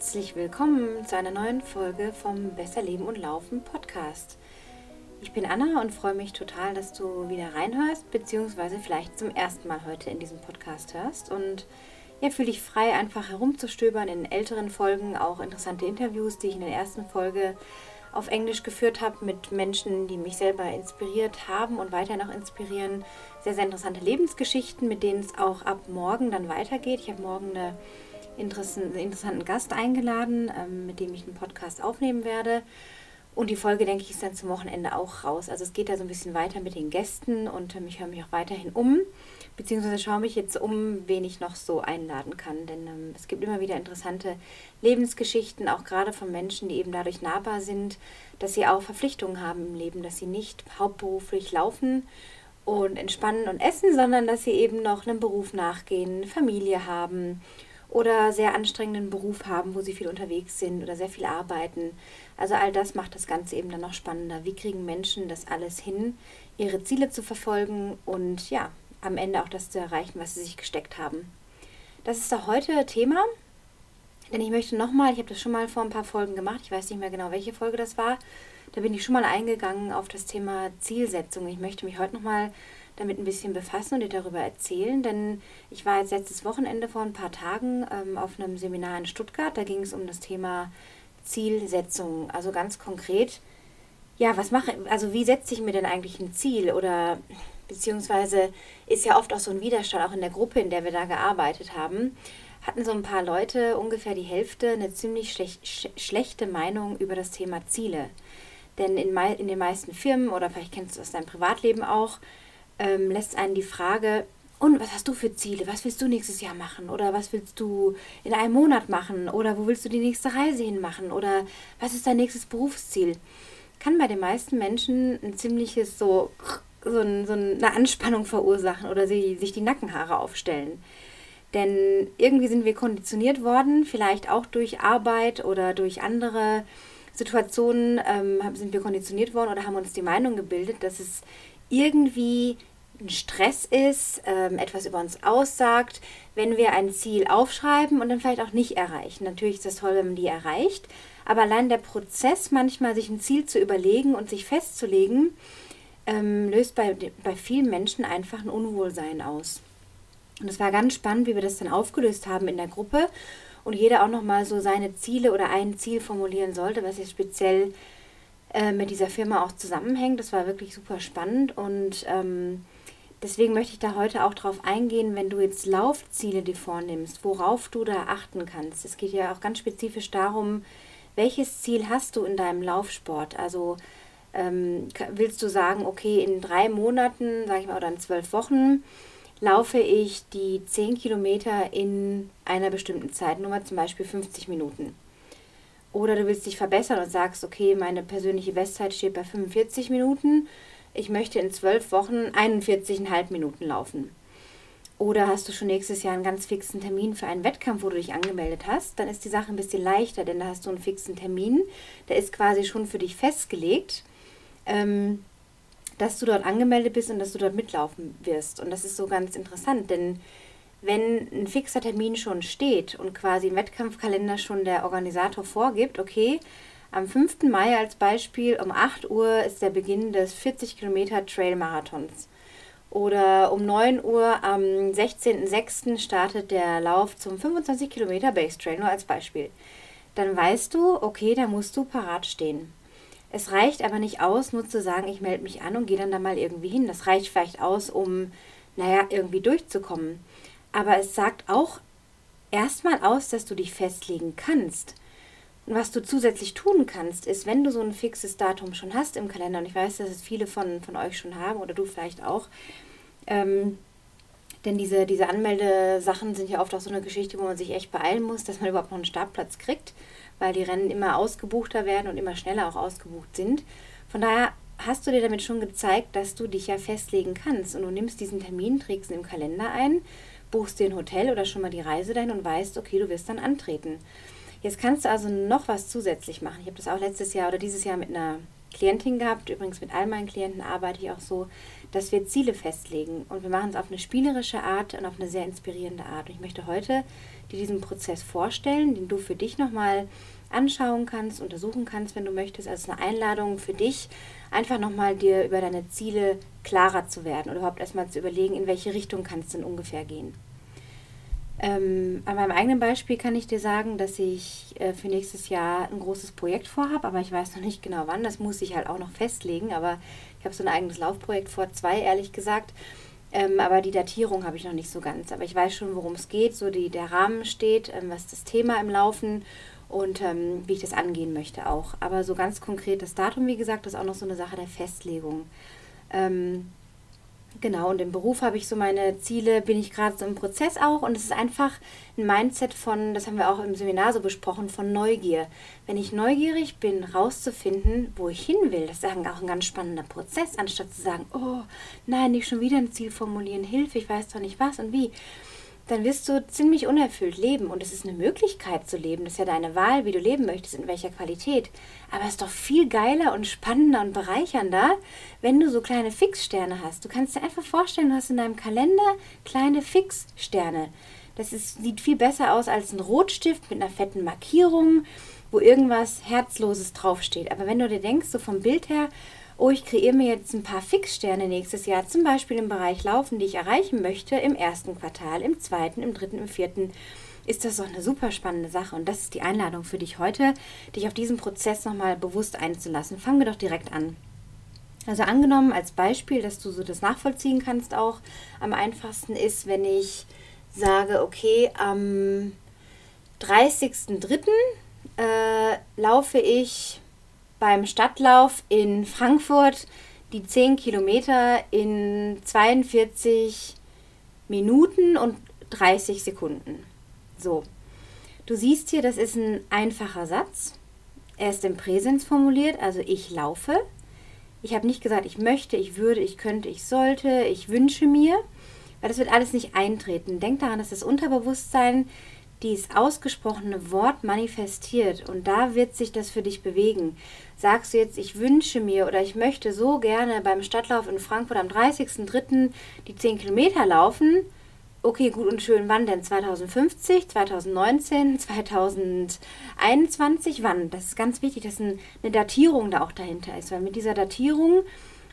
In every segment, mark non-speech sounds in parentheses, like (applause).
Herzlich willkommen zu einer neuen Folge vom Besser Leben und Laufen Podcast. Ich bin Anna und freue mich total, dass du wieder reinhörst, beziehungsweise vielleicht zum ersten Mal heute in diesem Podcast hörst. Und ja, fühle dich frei, einfach herumzustöbern in älteren Folgen, auch interessante Interviews, die ich in der ersten Folge auf Englisch geführt habe mit Menschen, die mich selber inspiriert haben und weiterhin auch inspirieren. Sehr, sehr interessante Lebensgeschichten, mit denen es auch ab morgen dann weitergeht. Ich habe morgen eine interessanten Gast eingeladen, ähm, mit dem ich einen Podcast aufnehmen werde. Und die Folge, denke ich, ist dann zum Wochenende auch raus. Also es geht da so ein bisschen weiter mit den Gästen und ähm, ich höre mich auch weiterhin um, beziehungsweise schaue mich jetzt um, wen ich noch so einladen kann. Denn ähm, es gibt immer wieder interessante Lebensgeschichten, auch gerade von Menschen, die eben dadurch nahbar sind, dass sie auch Verpflichtungen haben im Leben, dass sie nicht hauptberuflich laufen und entspannen und essen, sondern dass sie eben noch einem Beruf nachgehen, Familie haben oder sehr anstrengenden Beruf haben, wo sie viel unterwegs sind oder sehr viel arbeiten. Also all das macht das Ganze eben dann noch spannender. Wie kriegen Menschen das alles hin, ihre Ziele zu verfolgen und ja, am Ende auch das zu erreichen, was sie sich gesteckt haben. Das ist auch heute Thema, denn ich möchte nochmal, ich habe das schon mal vor ein paar Folgen gemacht, ich weiß nicht mehr genau, welche Folge das war, da bin ich schon mal eingegangen auf das Thema Zielsetzung. Ich möchte mich heute nochmal damit ein bisschen befassen und dir darüber erzählen, denn ich war jetzt letztes Wochenende vor ein paar Tagen ähm, auf einem Seminar in Stuttgart. Da ging es um das Thema Zielsetzung. Also ganz konkret, ja, was mache, also wie setze ich mir denn eigentlich ein Ziel oder beziehungsweise ist ja oft auch so ein Widerstand, auch in der Gruppe, in der wir da gearbeitet haben, hatten so ein paar Leute, ungefähr die Hälfte, eine ziemlich schlech sch schlechte Meinung über das Thema Ziele. Denn in, in den meisten Firmen, oder vielleicht kennst du das aus deinem Privatleben auch, ähm, lässt einen die Frage, und was hast du für Ziele? Was willst du nächstes Jahr machen? Oder was willst du in einem Monat machen? Oder wo willst du die nächste Reise hin machen? Oder was ist dein nächstes Berufsziel? Kann bei den meisten Menschen ein ziemliches so, so, ein, so eine Anspannung verursachen oder sie, sich die Nackenhaare aufstellen. Denn irgendwie sind wir konditioniert worden, vielleicht auch durch Arbeit oder durch andere Situationen ähm, sind wir konditioniert worden oder haben uns die Meinung gebildet, dass es irgendwie ein Stress ist, ähm, etwas über uns aussagt, wenn wir ein Ziel aufschreiben und dann vielleicht auch nicht erreichen. Natürlich ist das toll, wenn man die erreicht, aber allein der Prozess, manchmal sich ein Ziel zu überlegen und sich festzulegen, ähm, löst bei, bei vielen Menschen einfach ein Unwohlsein aus. Und es war ganz spannend, wie wir das dann aufgelöst haben in der Gruppe und jeder auch nochmal so seine Ziele oder ein Ziel formulieren sollte, was jetzt speziell äh, mit dieser Firma auch zusammenhängt. Das war wirklich super spannend und ähm, deswegen möchte ich da heute auch drauf eingehen, wenn du jetzt Laufziele dir vornimmst, worauf du da achten kannst. Es geht ja auch ganz spezifisch darum, welches Ziel hast du in deinem Laufsport? Also ähm, willst du sagen, okay, in drei Monaten, sage ich mal, oder in zwölf Wochen laufe ich die 10 Kilometer in einer bestimmten Zeitnummer, zum Beispiel 50 Minuten. Oder du willst dich verbessern und sagst, okay, meine persönliche Bestzeit steht bei 45 Minuten. Ich möchte in zwölf Wochen 41,5 Minuten laufen. Oder hast du schon nächstes Jahr einen ganz fixen Termin für einen Wettkampf, wo du dich angemeldet hast, dann ist die Sache ein bisschen leichter, denn da hast du einen fixen Termin. Der ist quasi schon für dich festgelegt, ähm, dass du dort angemeldet bist und dass du dort mitlaufen wirst. Und das ist so ganz interessant, denn wenn ein fixer Termin schon steht und quasi im Wettkampfkalender schon der Organisator vorgibt, okay, am 5. Mai als Beispiel um 8 Uhr ist der Beginn des 40 Kilometer Trail Marathons. Oder um 9 Uhr am 16.06. startet der Lauf zum 25 Kilometer Base Trail, nur als Beispiel. Dann weißt du, okay, da musst du parat stehen. Es reicht aber nicht aus, nur zu sagen, ich melde mich an und gehe dann da mal irgendwie hin. Das reicht vielleicht aus, um, naja, irgendwie durchzukommen. Aber es sagt auch erstmal aus, dass du dich festlegen kannst. Was du zusätzlich tun kannst, ist, wenn du so ein fixes Datum schon hast im Kalender, und ich weiß, dass es viele von, von euch schon haben oder du vielleicht auch, ähm, denn diese, diese Anmeldesachen sind ja oft auch so eine Geschichte, wo man sich echt beeilen muss, dass man (laughs) überhaupt noch einen Startplatz kriegt, weil die Rennen immer ausgebuchter werden und immer schneller auch ausgebucht sind. Von daher hast du dir damit schon gezeigt, dass du dich ja festlegen kannst und du nimmst diesen Termin, trägst ihn im Kalender ein buchst dir ein Hotel oder schon mal die Reise dahin und weißt, okay, du wirst dann antreten. Jetzt kannst du also noch was zusätzlich machen. Ich habe das auch letztes Jahr oder dieses Jahr mit einer Klientin gehabt. Übrigens mit all meinen Klienten arbeite ich auch so, dass wir Ziele festlegen. Und wir machen es auf eine spielerische Art und auf eine sehr inspirierende Art. Und ich möchte heute die diesen Prozess vorstellen, den du für dich nochmal anschauen kannst, untersuchen kannst, wenn du möchtest, als eine Einladung für dich, einfach nochmal dir über deine Ziele klarer zu werden oder überhaupt erstmal zu überlegen, in welche Richtung kann es denn ungefähr gehen. Ähm, an meinem eigenen Beispiel kann ich dir sagen, dass ich äh, für nächstes Jahr ein großes Projekt vorhabe, aber ich weiß noch nicht genau wann. Das muss ich halt auch noch festlegen. Aber ich habe so ein eigenes Laufprojekt vor, zwei ehrlich gesagt. Ähm, aber die Datierung habe ich noch nicht so ganz. Aber ich weiß schon, worum es geht. So die, der Rahmen steht, ähm, was das Thema im Laufen und ähm, wie ich das angehen möchte auch. Aber so ganz konkret das Datum, wie gesagt, ist auch noch so eine Sache der Festlegung. Ähm, Genau, und im Beruf habe ich so meine Ziele, bin ich gerade so im Prozess auch und es ist einfach ein Mindset von, das haben wir auch im Seminar so besprochen, von Neugier. Wenn ich neugierig bin, rauszufinden, wo ich hin will, das ist auch ein ganz spannender Prozess, anstatt zu sagen, oh nein, nicht schon wieder ein Ziel formulieren, Hilfe, ich weiß doch nicht was und wie dann wirst du ziemlich unerfüllt leben. Und es ist eine Möglichkeit zu leben. Das ist ja deine Wahl, wie du leben möchtest, in welcher Qualität. Aber es ist doch viel geiler und spannender und bereichernder, wenn du so kleine Fixsterne hast. Du kannst dir einfach vorstellen, du hast in deinem Kalender kleine Fixsterne. Das ist, sieht viel besser aus als ein Rotstift mit einer fetten Markierung, wo irgendwas Herzloses draufsteht. Aber wenn du dir denkst, so vom Bild her, oh, ich kreiere mir jetzt ein paar Fixsterne nächstes Jahr, zum Beispiel im Bereich Laufen, die ich erreichen möchte, im ersten Quartal, im zweiten, im dritten, im vierten, ist das doch eine super spannende Sache. Und das ist die Einladung für dich heute, dich auf diesen Prozess nochmal bewusst einzulassen. Fangen wir doch direkt an. Also angenommen als Beispiel, dass du so das nachvollziehen kannst auch, am einfachsten ist, wenn ich sage, okay, am 30.03. Äh, laufe ich beim Stadtlauf in Frankfurt die 10 Kilometer in 42 Minuten und 30 Sekunden. So, du siehst hier, das ist ein einfacher Satz. Er ist im Präsens formuliert, also ich laufe. Ich habe nicht gesagt, ich möchte, ich würde, ich könnte, ich sollte, ich wünsche mir, weil das wird alles nicht eintreten. Denk daran, dass das Unterbewusstsein dieses ausgesprochene Wort manifestiert und da wird sich das für dich bewegen. Sagst du jetzt, ich wünsche mir oder ich möchte so gerne beim Stadtlauf in Frankfurt am 30.03. die 10 Kilometer laufen, okay, gut und schön, wann denn? 2050, 2019, 2021, wann? Das ist ganz wichtig, dass eine Datierung da auch dahinter ist, weil mit dieser Datierung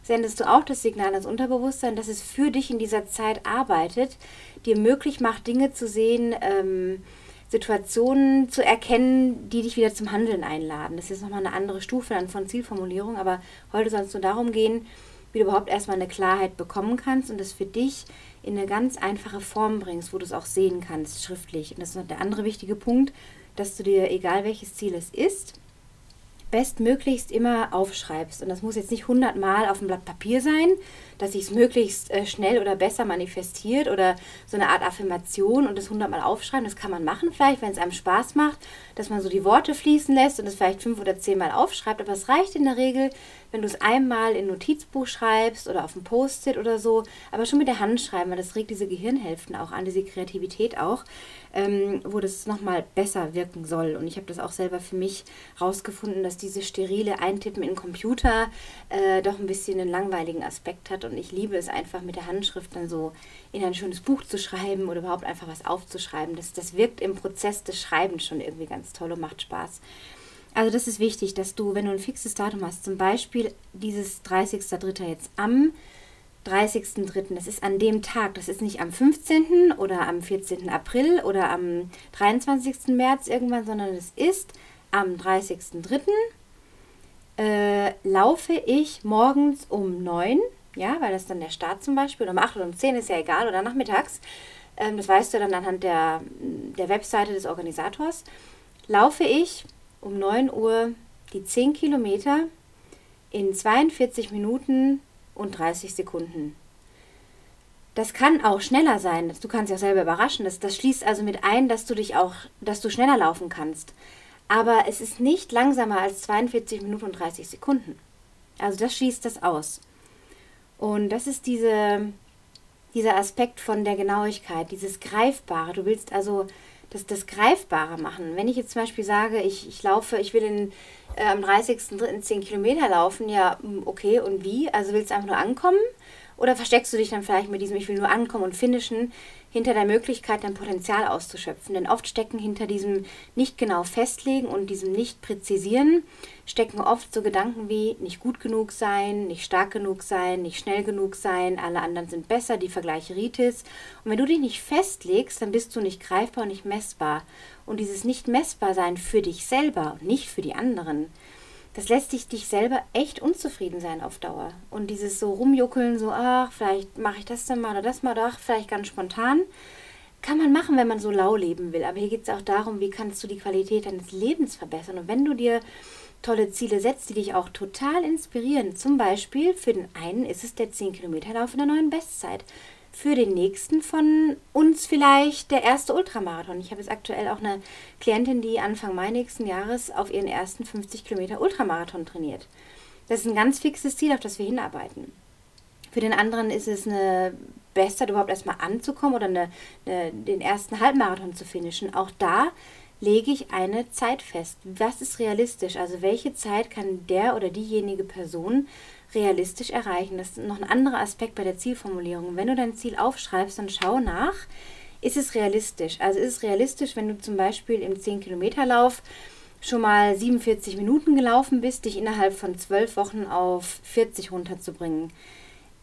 sendest du auch das Signal ans Unterbewusstsein, dass es für dich in dieser Zeit arbeitet, dir möglich macht, Dinge zu sehen, ähm, Situationen zu erkennen, die dich wieder zum Handeln einladen. Das ist nochmal eine andere Stufe dann von Zielformulierung, aber heute soll es nur darum gehen, wie du überhaupt erstmal eine Klarheit bekommen kannst und das für dich in eine ganz einfache Form bringst, wo du es auch sehen kannst, schriftlich. Und das ist noch der andere wichtige Punkt, dass du dir, egal welches Ziel es ist, bestmöglichst immer aufschreibst. Und das muss jetzt nicht hundertmal auf dem Blatt Papier sein, dass sich es möglichst äh, schnell oder besser manifestiert oder so eine Art Affirmation und das hundertmal aufschreiben. Das kann man machen vielleicht, wenn es einem Spaß macht, dass man so die Worte fließen lässt und es vielleicht fünf oder zehnmal aufschreibt. Aber es reicht in der Regel, wenn du es einmal in ein Notizbuch schreibst oder auf ein Post-it oder so, aber schon mit der Hand schreiben, weil das regt diese Gehirnhälften auch an, diese Kreativität auch, ähm, wo das nochmal besser wirken soll. Und ich habe das auch selber für mich rausgefunden, dass diese sterile Eintippen in Computer äh, doch ein bisschen einen langweiligen Aspekt hat und ich liebe es einfach mit der Handschrift dann so in ein schönes Buch zu schreiben oder überhaupt einfach was aufzuschreiben. Das, das wirkt im Prozess des Schreibens schon irgendwie ganz toll und macht Spaß. Also das ist wichtig, dass du, wenn du ein fixes Datum hast, zum Beispiel dieses 30.03. jetzt am 30.03., das ist an dem Tag, das ist nicht am 15. oder am 14. April oder am 23. März irgendwann, sondern es ist am 30.03. Äh, laufe ich morgens um 9 ja, weil das dann der Start zum Beispiel, oder um 8 oder um 10 ist ja egal, oder nachmittags, ähm, das weißt du dann anhand der, der Webseite des Organisators, laufe ich um 9 Uhr die 10 Kilometer in 42 Minuten und 30 Sekunden. Das kann auch schneller sein. Du kannst auch selber überraschen. Das, das schließt also mit ein, dass du dich auch, dass du schneller laufen kannst. Aber es ist nicht langsamer als 42 Minuten und 30 Sekunden. Also das schließt das aus. Und das ist diese, dieser Aspekt von der Genauigkeit, dieses Greifbare. Du willst also das, das Greifbare machen. Wenn ich jetzt zum Beispiel sage, ich, ich laufe, ich will in, äh, am 30.03. 10 Kilometer laufen, ja, hm, okay, und wie? Also willst du einfach nur ankommen? Oder versteckst du dich dann vielleicht mit diesem Ich will nur ankommen und finishen hinter der Möglichkeit, dein Potenzial auszuschöpfen? Denn oft stecken hinter diesem nicht genau festlegen und diesem nicht präzisieren, stecken oft so Gedanken wie nicht gut genug sein, nicht stark genug sein, nicht schnell genug sein, alle anderen sind besser, die Vergleiche Ritis. Und wenn du dich nicht festlegst, dann bist du nicht greifbar und nicht messbar. Und dieses nicht messbar sein für dich selber und nicht für die anderen, das lässt dich dich selber echt unzufrieden sein auf Dauer. Und dieses so rumjuckeln, so, ach, vielleicht mache ich das dann mal oder das mal, ach, vielleicht ganz spontan, kann man machen, wenn man so lau leben will. Aber hier geht es auch darum, wie kannst du die Qualität deines Lebens verbessern. Und wenn du dir tolle Ziele setzt, die dich auch total inspirieren, zum Beispiel für den einen ist es der 10 Kilometer Lauf in der neuen Bestzeit für den nächsten von uns vielleicht der erste Ultramarathon. Ich habe jetzt aktuell auch eine Klientin, die Anfang Mai nächsten Jahres auf ihren ersten 50 Kilometer Ultramarathon trainiert. Das ist ein ganz fixes Ziel, auf das wir hinarbeiten. Für den anderen ist es eine Bestzeit, überhaupt erstmal anzukommen oder eine, eine, den ersten Halbmarathon zu finishen. Auch da lege ich eine Zeit fest. Was ist realistisch? Also welche Zeit kann der oder diejenige Person realistisch erreichen. Das ist noch ein anderer Aspekt bei der Zielformulierung. Wenn du dein Ziel aufschreibst, dann schau nach, ist es realistisch? Also ist es realistisch, wenn du zum Beispiel im 10-Kilometer-Lauf schon mal 47 Minuten gelaufen bist, dich innerhalb von 12 Wochen auf 40 runterzubringen?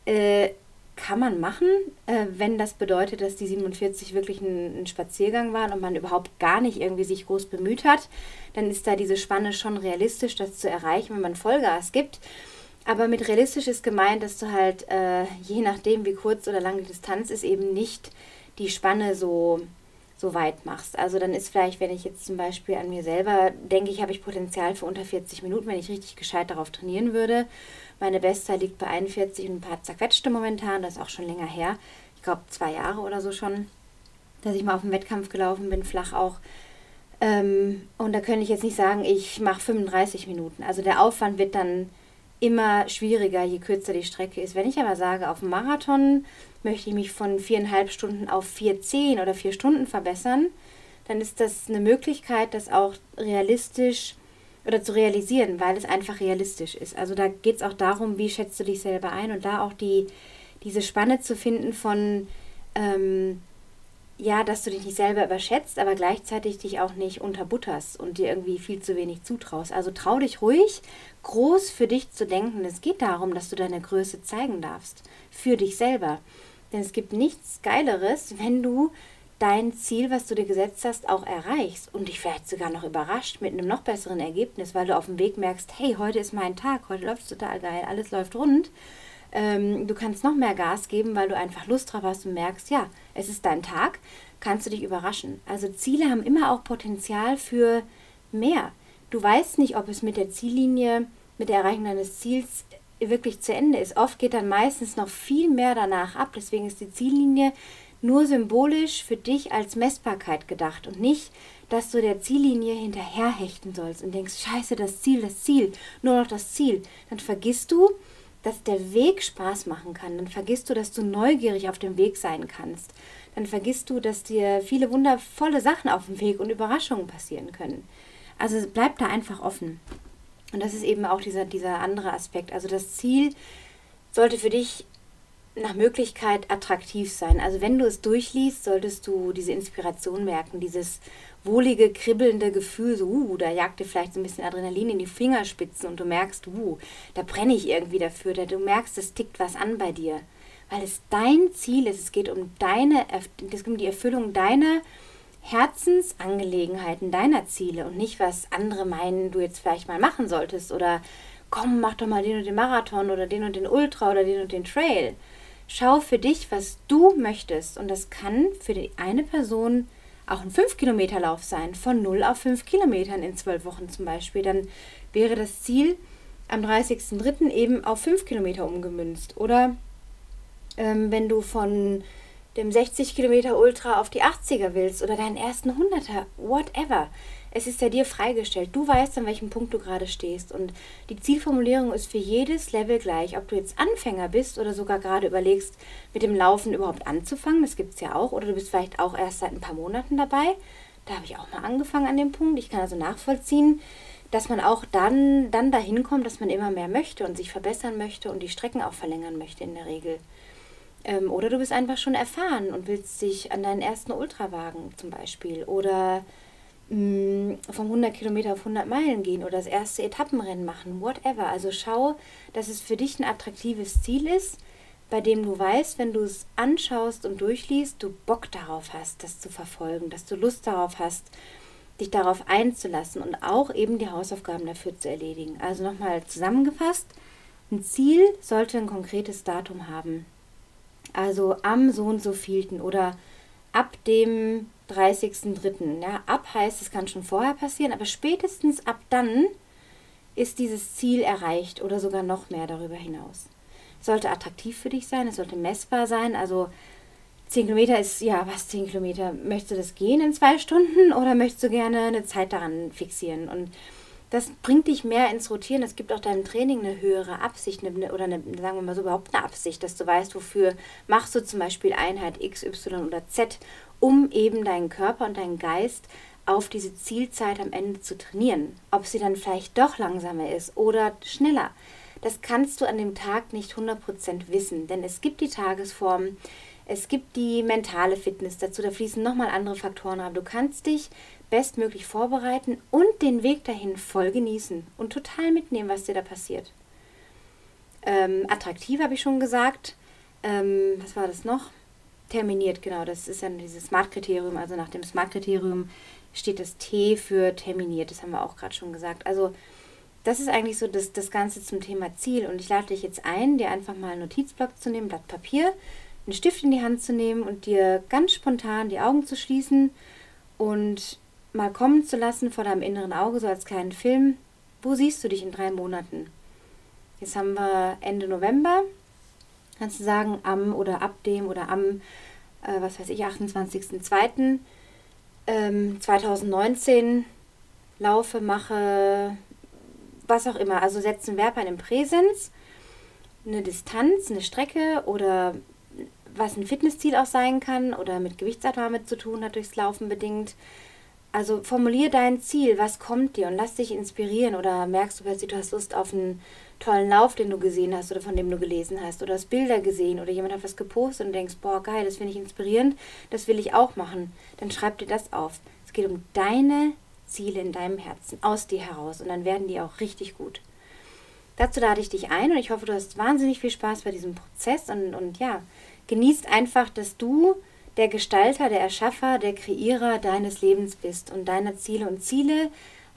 Äh, kann man machen, äh, wenn das bedeutet, dass die 47 wirklich ein, ein, Spaziergang waren und man überhaupt gar nicht irgendwie sich groß bemüht hat, dann ist da diese Spanne schon realistisch, das zu erreichen, wenn man Vollgas gibt. Aber mit realistisch ist gemeint, dass du halt, äh, je nachdem, wie kurz oder lang die Distanz ist, eben nicht die Spanne so, so weit machst. Also dann ist vielleicht, wenn ich jetzt zum Beispiel an mir selber denke, ich habe ich Potenzial für unter 40 Minuten, wenn ich richtig gescheit darauf trainieren würde. Meine Bestzeit liegt bei 41 und ein paar zerquetschte momentan, das ist auch schon länger her. Ich glaube zwei Jahre oder so schon, dass ich mal auf dem Wettkampf gelaufen bin, flach auch. Ähm, und da könnte ich jetzt nicht sagen, ich mache 35 Minuten. Also der Aufwand wird dann immer schwieriger, je kürzer die Strecke ist. Wenn ich aber sage, auf dem Marathon möchte ich mich von viereinhalb Stunden auf vier zehn oder vier Stunden verbessern, dann ist das eine Möglichkeit, das auch realistisch oder zu realisieren, weil es einfach realistisch ist. Also da geht es auch darum, wie schätzt du dich selber ein und da auch die, diese Spanne zu finden von, ähm, ja, dass du dich nicht selber überschätzt, aber gleichzeitig dich auch nicht unterbutterst und dir irgendwie viel zu wenig zutraust. Also trau dich ruhig, groß für dich zu denken. Es geht darum, dass du deine Größe zeigen darfst. Für dich selber. Denn es gibt nichts Geileres, wenn du dein Ziel, was du dir gesetzt hast, auch erreichst und dich vielleicht sogar noch überrascht mit einem noch besseren Ergebnis, weil du auf dem Weg merkst, hey, heute ist mein Tag, heute läuft es total geil, alles läuft rund ähm, du kannst noch mehr Gas geben, weil du einfach Lust drauf hast und merkst, ja, es ist dein Tag, kannst du dich überraschen. Also Ziele haben immer auch Potenzial für mehr. Du weißt nicht, ob es mit der Ziellinie, mit der Erreichung deines Ziels wirklich zu Ende ist. Oft geht dann meistens noch viel mehr danach ab. Deswegen ist die Ziellinie nur symbolisch für dich als Messbarkeit gedacht und nicht, dass du der Ziellinie hinterherhechten sollst und denkst, scheiße, das Ziel, das Ziel, nur noch das Ziel. Dann vergisst du, dass der Weg Spaß machen kann, dann vergisst du, dass du neugierig auf dem Weg sein kannst. Dann vergisst du, dass dir viele wundervolle Sachen auf dem Weg und Überraschungen passieren können. Also bleib da einfach offen. Und das ist eben auch dieser, dieser andere Aspekt. Also das Ziel sollte für dich nach Möglichkeit attraktiv sein. Also wenn du es durchliest, solltest du diese Inspiration merken, dieses wohlige, kribbelnde Gefühl, so, uh, da jagt dir vielleicht so ein bisschen Adrenalin in die Fingerspitzen und du merkst, uh, da brenne ich irgendwie dafür, da du merkst, es tickt was an bei dir. Weil es dein Ziel ist, es geht um deine, es geht um die Erfüllung deiner Herzensangelegenheiten, deiner Ziele und nicht, was andere meinen, du jetzt vielleicht mal machen solltest oder komm, mach doch mal den und den Marathon oder den und den Ultra oder den und den Trail. Schau für dich, was du möchtest und das kann für die eine Person auch ein 5-Kilometer-Lauf sein, von 0 auf 5 Kilometern in 12 Wochen zum Beispiel. Dann wäre das Ziel am 30.03. eben auf 5 Kilometer umgemünzt. Oder ähm, wenn du von dem 60 Kilometer Ultra auf die 80er willst oder deinen ersten 100er, whatever. Es ist ja dir freigestellt. Du weißt, an welchem Punkt du gerade stehst. Und die Zielformulierung ist für jedes Level gleich. Ob du jetzt Anfänger bist oder sogar gerade überlegst, mit dem Laufen überhaupt anzufangen, das gibt es ja auch. Oder du bist vielleicht auch erst seit ein paar Monaten dabei. Da habe ich auch mal angefangen an dem Punkt. Ich kann also nachvollziehen, dass man auch dann, dann dahin kommt, dass man immer mehr möchte und sich verbessern möchte und die Strecken auch verlängern möchte in der Regel. Ähm, oder du bist einfach schon erfahren und willst dich an deinen ersten Ultra wagen zum Beispiel. Oder mh, mm, vom 100 Kilometer auf 100 Meilen gehen oder das erste Etappenrennen machen, whatever. Also schau, dass es für dich ein attraktives Ziel ist, bei dem du weißt, wenn du es anschaust und durchliest, du Bock darauf hast, das zu verfolgen, dass du Lust darauf hast, dich darauf einzulassen und auch eben die Hausaufgaben dafür zu erledigen. Also nochmal zusammengefasst, ein Ziel sollte ein konkretes Datum haben. Also am so und so vielten oder ab dem 30.03. Ja, ab heißt, es kann schon vorher passieren, aber spätestens ab dann ist dieses Ziel erreicht oder sogar noch mehr darüber hinaus. Es sollte attraktiv für dich sein, es sollte messbar sein, also 10 Kilometer ist, ja, was 10 Kilometer? Möchtest du das gehen in zwei Stunden oder möchtest du gerne eine Zeit daran fixieren? Und das bringt dich mehr ins Rotieren. Es gibt auch deinem Training eine höhere Absicht eine, oder eine, sagen wir mal so überhaupt eine Absicht, dass du weißt, wofür machst du zum Beispiel Einheit X, Y oder Z, um eben deinen Körper und deinen Geist auf diese Zielzeit am Ende zu trainieren. Ob sie dann vielleicht doch langsamer ist oder schneller. Das kannst du an dem Tag nicht 100% wissen, denn es gibt die Tagesform, es gibt die mentale Fitness dazu, da fließen nochmal andere Faktoren rein. Du kannst dich bestmöglich vorbereiten und den Weg dahin voll genießen und total mitnehmen, was dir da passiert. Ähm, attraktiv habe ich schon gesagt. Ähm, was war das noch? Terminiert, genau. Das ist dann dieses Smart-Kriterium. Also nach dem Smart-Kriterium steht das T für terminiert. Das haben wir auch gerade schon gesagt. Also das ist eigentlich so das, das Ganze zum Thema Ziel. Und ich lade dich jetzt ein, dir einfach mal einen Notizblock zu nehmen, Blatt Papier einen Stift in die Hand zu nehmen und dir ganz spontan die Augen zu schließen und mal kommen zu lassen vor deinem inneren Auge, so als kleinen Film. Wo siehst du dich in drei Monaten? Jetzt haben wir Ende November. Kannst du sagen, am oder ab dem oder am, äh, was weiß ich, 28.02. Ähm, 2019 laufe, mache, was auch immer. Also setzen Verb ein im Präsens, eine Distanz, eine Strecke oder was ein Fitnessziel auch sein kann oder mit Gewichtsabnahme zu tun hat durchs Laufen bedingt. Also formulier dein Ziel, was kommt dir und lass dich inspirieren oder merkst du plötzlich, du hast Lust auf einen tollen Lauf, den du gesehen hast oder von dem du gelesen hast oder hast Bilder gesehen oder jemand hat was gepostet und denkst, boah, geil, das finde ich inspirierend, das will ich auch machen. Dann schreib dir das auf. Es geht um deine Ziele in deinem Herzen, aus dir heraus und dann werden die auch richtig gut. Dazu lade ich dich ein und ich hoffe, du hast wahnsinnig viel Spaß bei diesem Prozess und, und ja, genießt einfach, dass du der Gestalter, der Erschaffer, der Kreierer deines Lebens bist und deiner Ziele. Und Ziele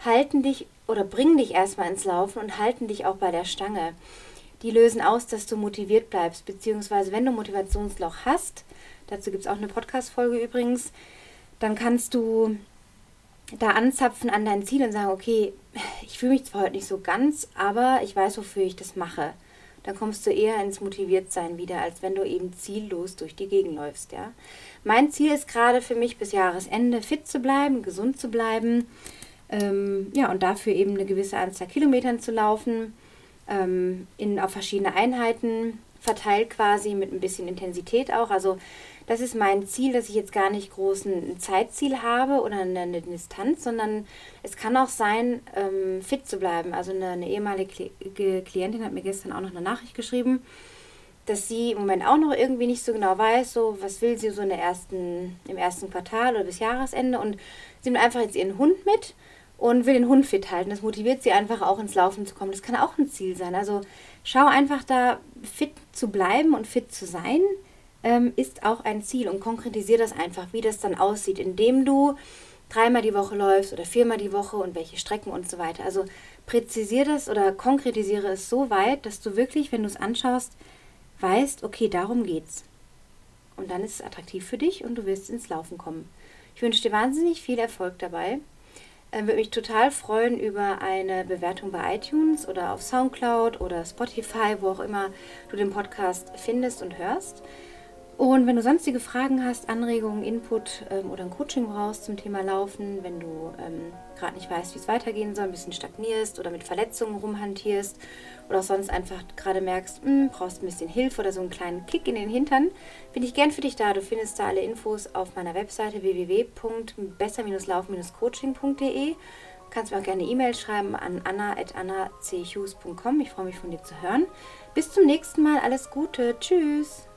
halten dich oder bringen dich erstmal ins Laufen und halten dich auch bei der Stange. Die lösen aus, dass du motiviert bleibst, beziehungsweise wenn du Motivationsloch hast, dazu gibt es auch eine Podcast-Folge übrigens, dann kannst du da anzapfen an dein Ziel und sagen, okay, ich fühle mich zwar heute nicht so ganz, aber ich weiß, wofür ich das mache dann kommst du eher ins Motiviertsein wieder, als wenn du eben ziellos durch die Gegend läufst. Ja? Mein Ziel ist gerade für mich bis Jahresende fit zu bleiben, gesund zu bleiben, ähm, ja, und dafür eben eine gewisse Anzahl Kilometern zu laufen, ähm, in, auf verschiedene Einheiten verteilt quasi mit ein bisschen Intensität auch. Also das ist mein Ziel, dass ich jetzt gar nicht groß ein Zeitziel habe oder eine, eine Distanz, sondern es kann auch sein, ähm, fit zu bleiben. Also eine, eine ehemalige Klientin hat mir gestern auch noch eine Nachricht geschrieben, dass sie im Moment auch noch irgendwie nicht so genau weiß, so was will sie so in der ersten, im ersten Quartal oder bis Jahresende und sie nimmt einfach jetzt ihren Hund mit und will den Hund fit halten. Das motiviert sie einfach auch ins Laufen zu kommen. Das kann auch ein Ziel sein. Also schau einfach da fit zu bleiben und fit zu sein ähm, ist auch ein Ziel und konkretisiere das einfach, wie das dann aussieht, indem du dreimal die Woche läufst oder viermal die Woche und welche Strecken und so weiter. Also präzisiere das oder konkretisiere es so weit, dass du wirklich, wenn du es anschaust, weißt, okay, darum geht's. Und dann ist es attraktiv für dich und du wirst ins Laufen kommen. Ich wünsche dir wahnsinnig viel Erfolg dabei. Äh, würde mich total freuen über eine Bewertung bei iTunes oder auf Soundcloud oder Spotify, wo auch immer du den Podcast findest und hörst. Und wenn du sonstige Fragen hast, Anregungen, Input ähm, oder ein Coaching brauchst zum Thema Laufen, wenn du ähm, gerade nicht weißt, wie es weitergehen soll, ein bisschen stagnierst oder mit Verletzungen rumhantierst oder auch sonst einfach gerade merkst, mh, hm, brauchst ein bisschen Hilfe oder so einen kleinen Kick in den Hintern, bin ich gern für dich da. Du findest da alle Infos auf meiner Webseite www.besser-laufen-coaching.de Kannst mir auch gerne E-Mail schreiben an anna.annachughes.com. Ich freue mich von dir zu hören. Bis zum nächsten Mal. Alles Gute. Tschüss.